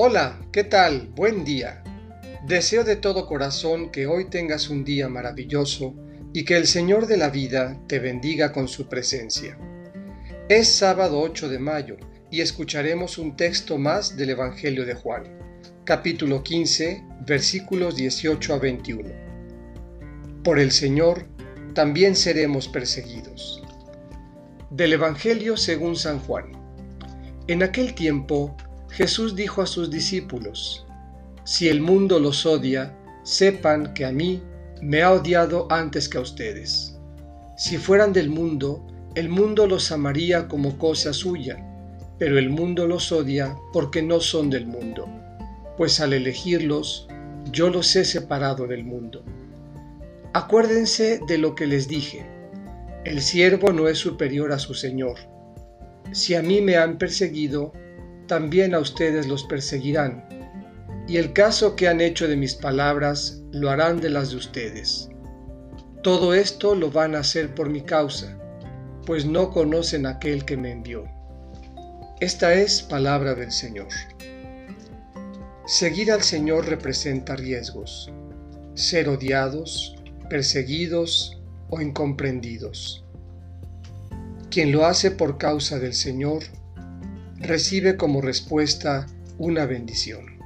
Hola, ¿qué tal? Buen día. Deseo de todo corazón que hoy tengas un día maravilloso y que el Señor de la vida te bendiga con su presencia. Es sábado 8 de mayo y escucharemos un texto más del Evangelio de Juan, capítulo 15, versículos 18 a 21. Por el Señor también seremos perseguidos. Del Evangelio según San Juan. En aquel tiempo Jesús dijo a sus discípulos, Si el mundo los odia, sepan que a mí me ha odiado antes que a ustedes. Si fueran del mundo, el mundo los amaría como cosa suya, pero el mundo los odia porque no son del mundo, pues al elegirlos, yo los he separado del mundo. Acuérdense de lo que les dije, el siervo no es superior a su Señor. Si a mí me han perseguido, también a ustedes los perseguirán, y el caso que han hecho de mis palabras lo harán de las de ustedes. Todo esto lo van a hacer por mi causa, pues no conocen aquel que me envió. Esta es palabra del Señor. Seguir al Señor representa riesgos, ser odiados, perseguidos o incomprendidos. Quien lo hace por causa del Señor recibe como respuesta una bendición.